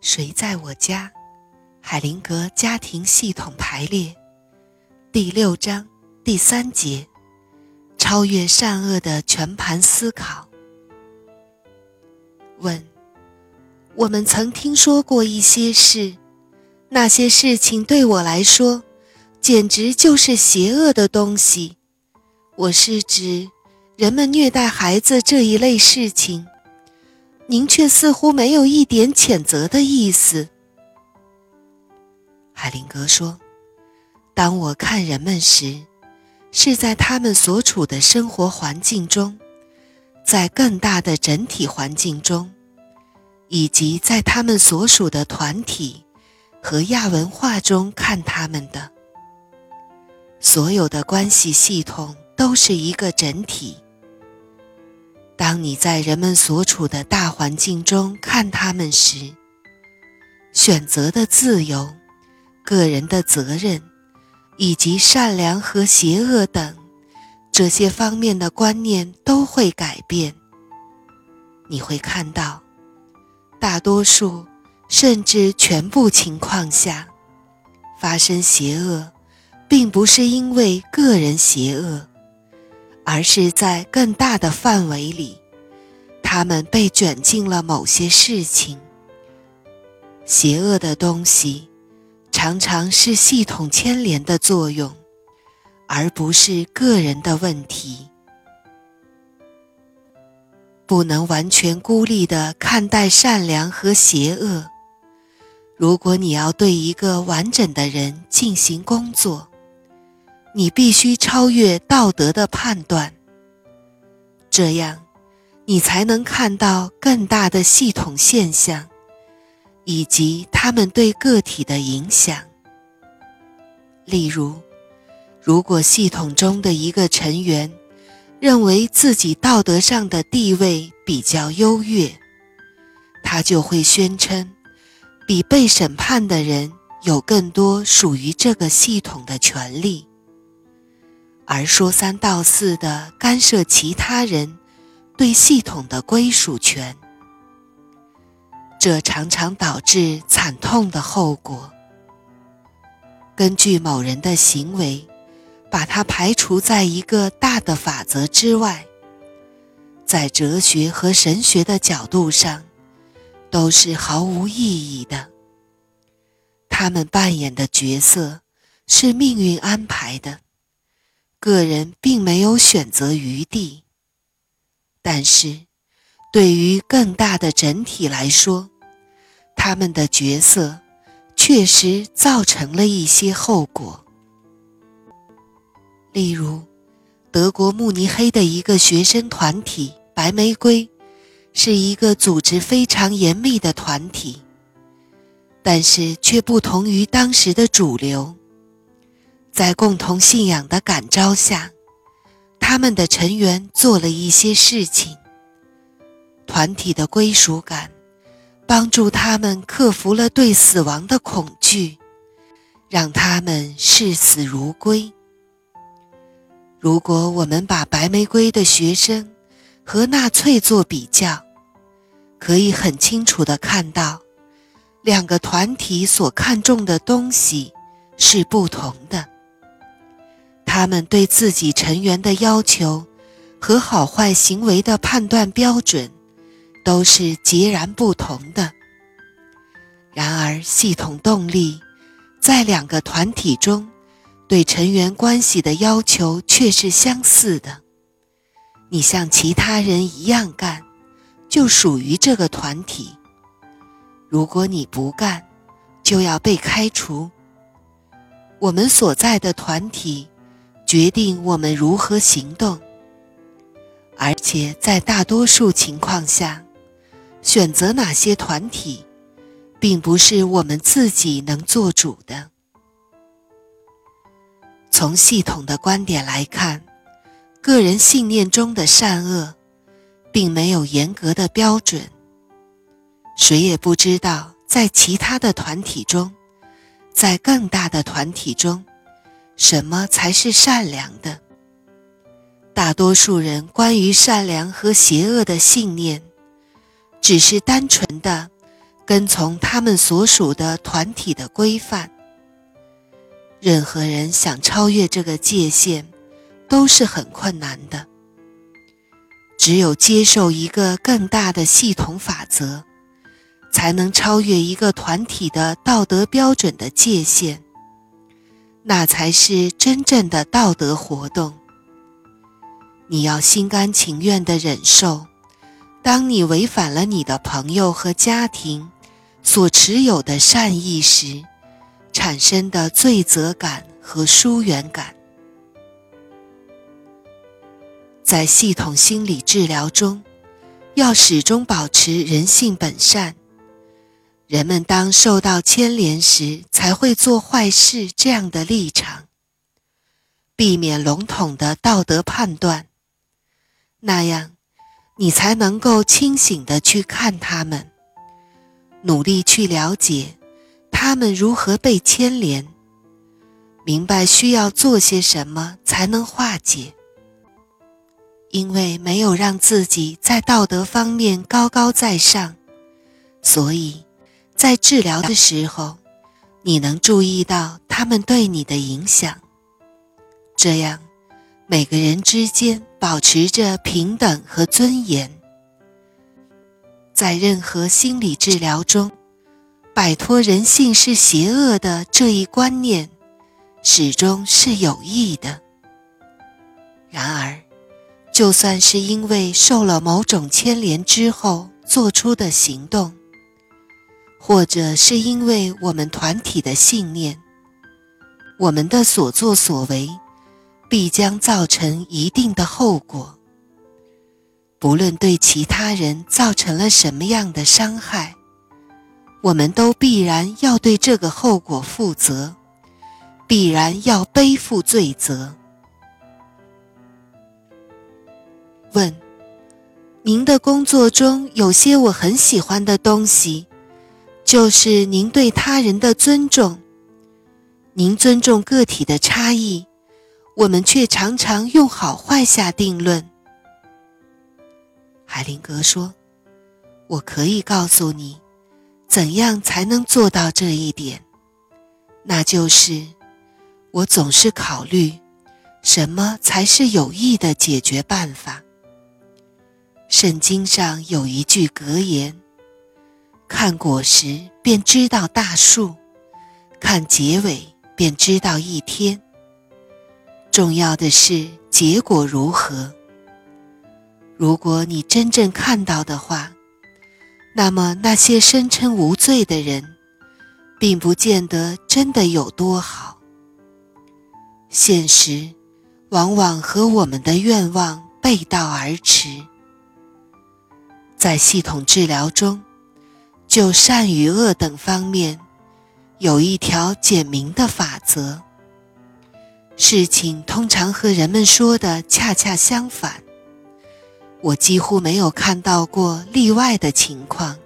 谁在我家？海灵格家庭系统排列，第六章第三节：超越善恶的全盘思考。问：我们曾听说过一些事，那些事情对我来说，简直就是邪恶的东西。我是指人们虐待孩子这一类事情。您却似乎没有一点谴责的意思。海灵格说：“当我看人们时，是在他们所处的生活环境中，在更大的整体环境中，以及在他们所属的团体和亚文化中看他们的。所有的关系系统都是一个整体。”当你在人们所处的大环境中看他们时，选择的自由、个人的责任，以及善良和邪恶等这些方面的观念都会改变。你会看到，大多数甚至全部情况下，发生邪恶，并不是因为个人邪恶。而是在更大的范围里，他们被卷进了某些事情。邪恶的东西常常是系统牵连的作用，而不是个人的问题。不能完全孤立地看待善良和邪恶。如果你要对一个完整的人进行工作，你必须超越道德的判断，这样，你才能看到更大的系统现象，以及他们对个体的影响。例如，如果系统中的一个成员认为自己道德上的地位比较优越，他就会宣称，比被审判的人有更多属于这个系统的权利。而说三道四的干涉其他人对系统的归属权，这常常导致惨痛的后果。根据某人的行为，把他排除在一个大的法则之外，在哲学和神学的角度上，都是毫无意义的。他们扮演的角色是命运安排的。个人并没有选择余地，但是，对于更大的整体来说，他们的角色确实造成了一些后果。例如，德国慕尼黑的一个学生团体“白玫瑰”是一个组织非常严密的团体，但是却不同于当时的主流。在共同信仰的感召下，他们的成员做了一些事情。团体的归属感帮助他们克服了对死亡的恐惧，让他们视死如归。如果我们把白玫瑰的学生和纳粹做比较，可以很清楚地看到，两个团体所看重的东西是不同的。他们对自己成员的要求和好坏行为的判断标准都是截然不同的。然而，系统动力在两个团体中对成员关系的要求却是相似的。你像其他人一样干，就属于这个团体；如果你不干，就要被开除。我们所在的团体。决定我们如何行动，而且在大多数情况下，选择哪些团体，并不是我们自己能做主的。从系统的观点来看，个人信念中的善恶，并没有严格的标准。谁也不知道在其他的团体中，在更大的团体中。什么才是善良的？大多数人关于善良和邪恶的信念，只是单纯的跟从他们所属的团体的规范。任何人想超越这个界限，都是很困难的。只有接受一个更大的系统法则，才能超越一个团体的道德标准的界限。那才是真正的道德活动。你要心甘情愿地忍受，当你违反了你的朋友和家庭所持有的善意时。产生的罪责感和疏远感，在系统心理治疗中，要始终保持人性本善。人们当受到牵连时，才会做坏事这样的立场，避免笼统的道德判断，那样你才能够清醒的去看他们，努力去了解。他们如何被牵连？明白需要做些什么才能化解？因为没有让自己在道德方面高高在上，所以，在治疗的时候，你能注意到他们对你的影响。这样，每个人之间保持着平等和尊严。在任何心理治疗中。摆脱人性是邪恶的这一观念，始终是有益的。然而，就算是因为受了某种牵连之后做出的行动，或者是因为我们团体的信念，我们的所作所为必将造成一定的后果。不论对其他人造成了什么样的伤害。我们都必然要对这个后果负责，必然要背负罪责。问：您的工作中有些我很喜欢的东西，就是您对他人的尊重。您尊重个体的差异，我们却常常用好坏下定论。海灵格说：“我可以告诉你。”怎样才能做到这一点？那就是，我总是考虑什么才是有益的解决办法。圣经上有一句格言：“看果实便知道大树，看结尾便知道一天。”重要的是结果如何。如果你真正看到的话。那么，那些声称无罪的人，并不见得真的有多好。现实往往和我们的愿望背道而驰。在系统治疗中，就善与恶等方面，有一条简明的法则。事情通常和人们说的恰恰相反。我几乎没有看到过例外的情况。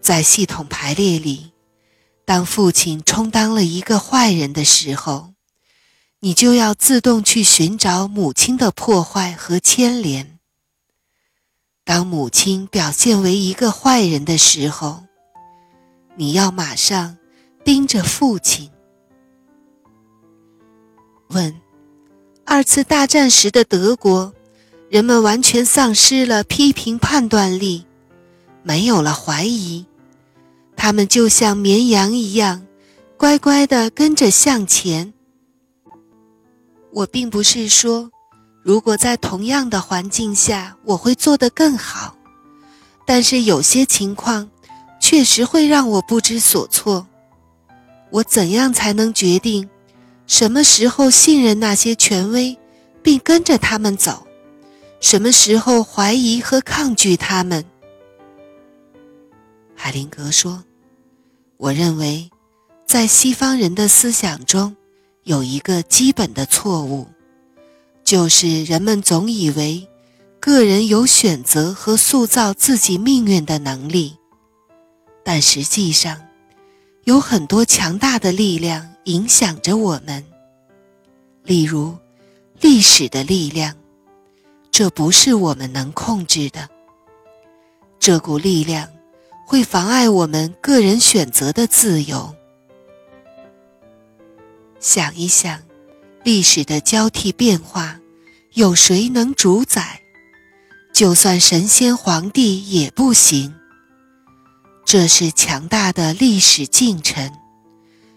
在系统排列里，当父亲充当了一个坏人的时候，你就要自动去寻找母亲的破坏和牵连；当母亲表现为一个坏人的时候，你要马上盯着父亲。问：二次大战时的德国。人们完全丧失了批评判断力，没有了怀疑，他们就像绵羊一样，乖乖地跟着向前。我并不是说，如果在同样的环境下我会做得更好，但是有些情况确实会让我不知所措。我怎样才能决定什么时候信任那些权威，并跟着他们走？什么时候怀疑和抗拒他们？海灵格说：“我认为，在西方人的思想中，有一个基本的错误，就是人们总以为个人有选择和塑造自己命运的能力，但实际上，有很多强大的力量影响着我们，例如历史的力量。”这不是我们能控制的。这股力量会妨碍我们个人选择的自由。想一想，历史的交替变化，有谁能主宰？就算神仙皇帝也不行。这是强大的历史进程，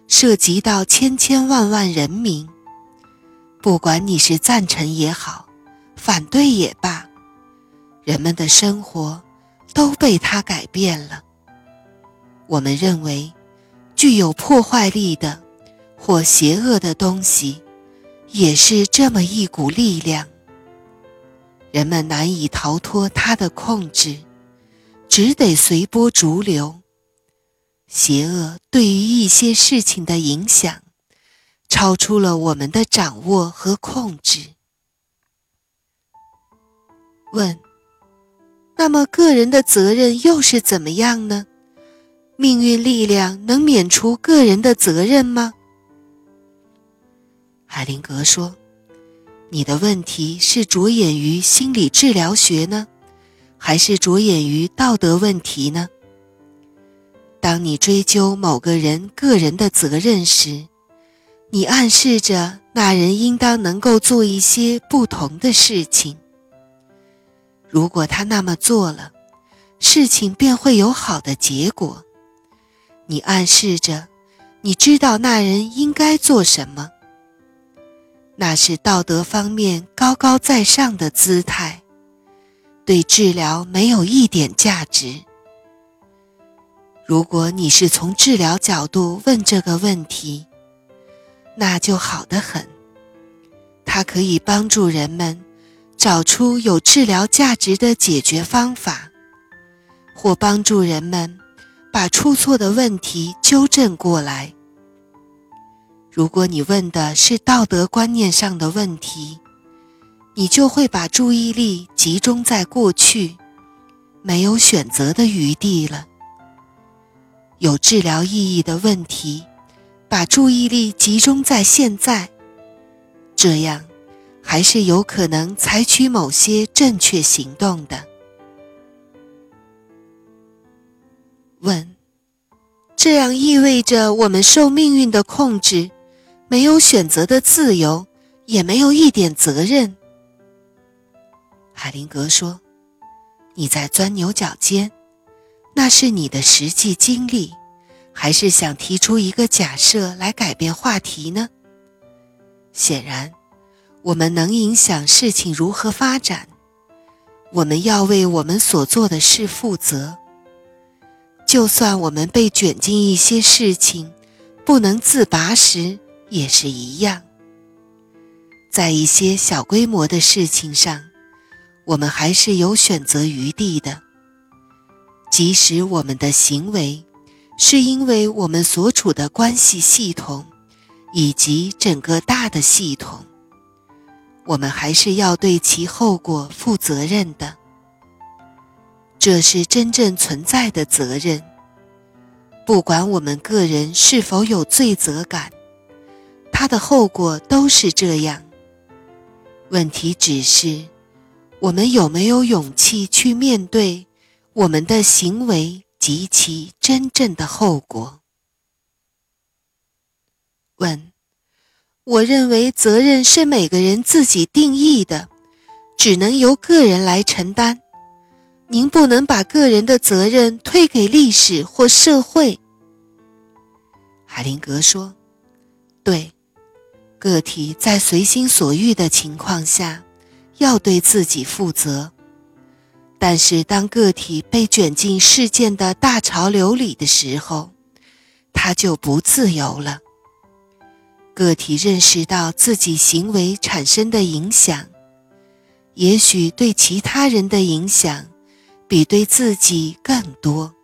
涉及到千千万万人民。不管你是赞成也好，反对也罢，人们的生活都被它改变了。我们认为，具有破坏力的。或邪恶的东西，也是这么一股力量。人们难以逃脱它的控制，只得随波逐流。邪恶对于一些事情的影响，超出了我们的掌握和控制。问：那么个人的责任又是怎么样呢？命运力量能免除个人的责任吗？海灵格说：“你的问题是着眼于心理治疗学呢，还是着眼于道德问题呢？当你追究某个人个人的责任时，你暗示着那人应当能够做一些不同的事情。如果他那么做了，事情便会有好的结果。你暗示着，你知道那人应该做什么。”那是道德方面高高在上的姿态，对治疗没有一点价值。如果你是从治疗角度问这个问题，那就好得很。它可以帮助人们找出有治疗价值的解决方法，或帮助人们把出错的问题纠正过来。如果你问的是道德观念上的问题，你就会把注意力集中在过去，没有选择的余地了。有治疗意义的问题，把注意力集中在现在，这样还是有可能采取某些正确行动的。问：这样意味着我们受命运的控制？没有选择的自由，也没有一点责任。海灵格说：“你在钻牛角尖，那是你的实际经历，还是想提出一个假设来改变话题呢？”显然，我们能影响事情如何发展。我们要为我们所做的事负责。就算我们被卷进一些事情，不能自拔时。也是一样，在一些小规模的事情上，我们还是有选择余地的。即使我们的行为是因为我们所处的关系系统以及整个大的系统，我们还是要对其后果负责任的。这是真正存在的责任，不管我们个人是否有罪责感。它的后果都是这样。问题只是，我们有没有勇气去面对我们的行为及其真正的后果？问：我认为责任是每个人自己定义的，只能由个人来承担。您不能把个人的责任推给历史或社会。海灵格说：“对。”个体在随心所欲的情况下，要对自己负责；但是当个体被卷进事件的大潮流里的时候，他就不自由了。个体认识到自己行为产生的影响，也许对其他人的影响比对自己更多，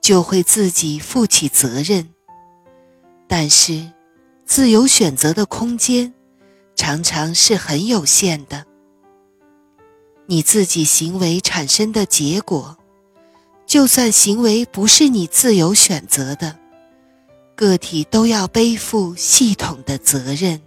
就会自己负起责任。但是。自由选择的空间常常是很有限的。你自己行为产生的结果，就算行为不是你自由选择的，个体都要背负系统的责任。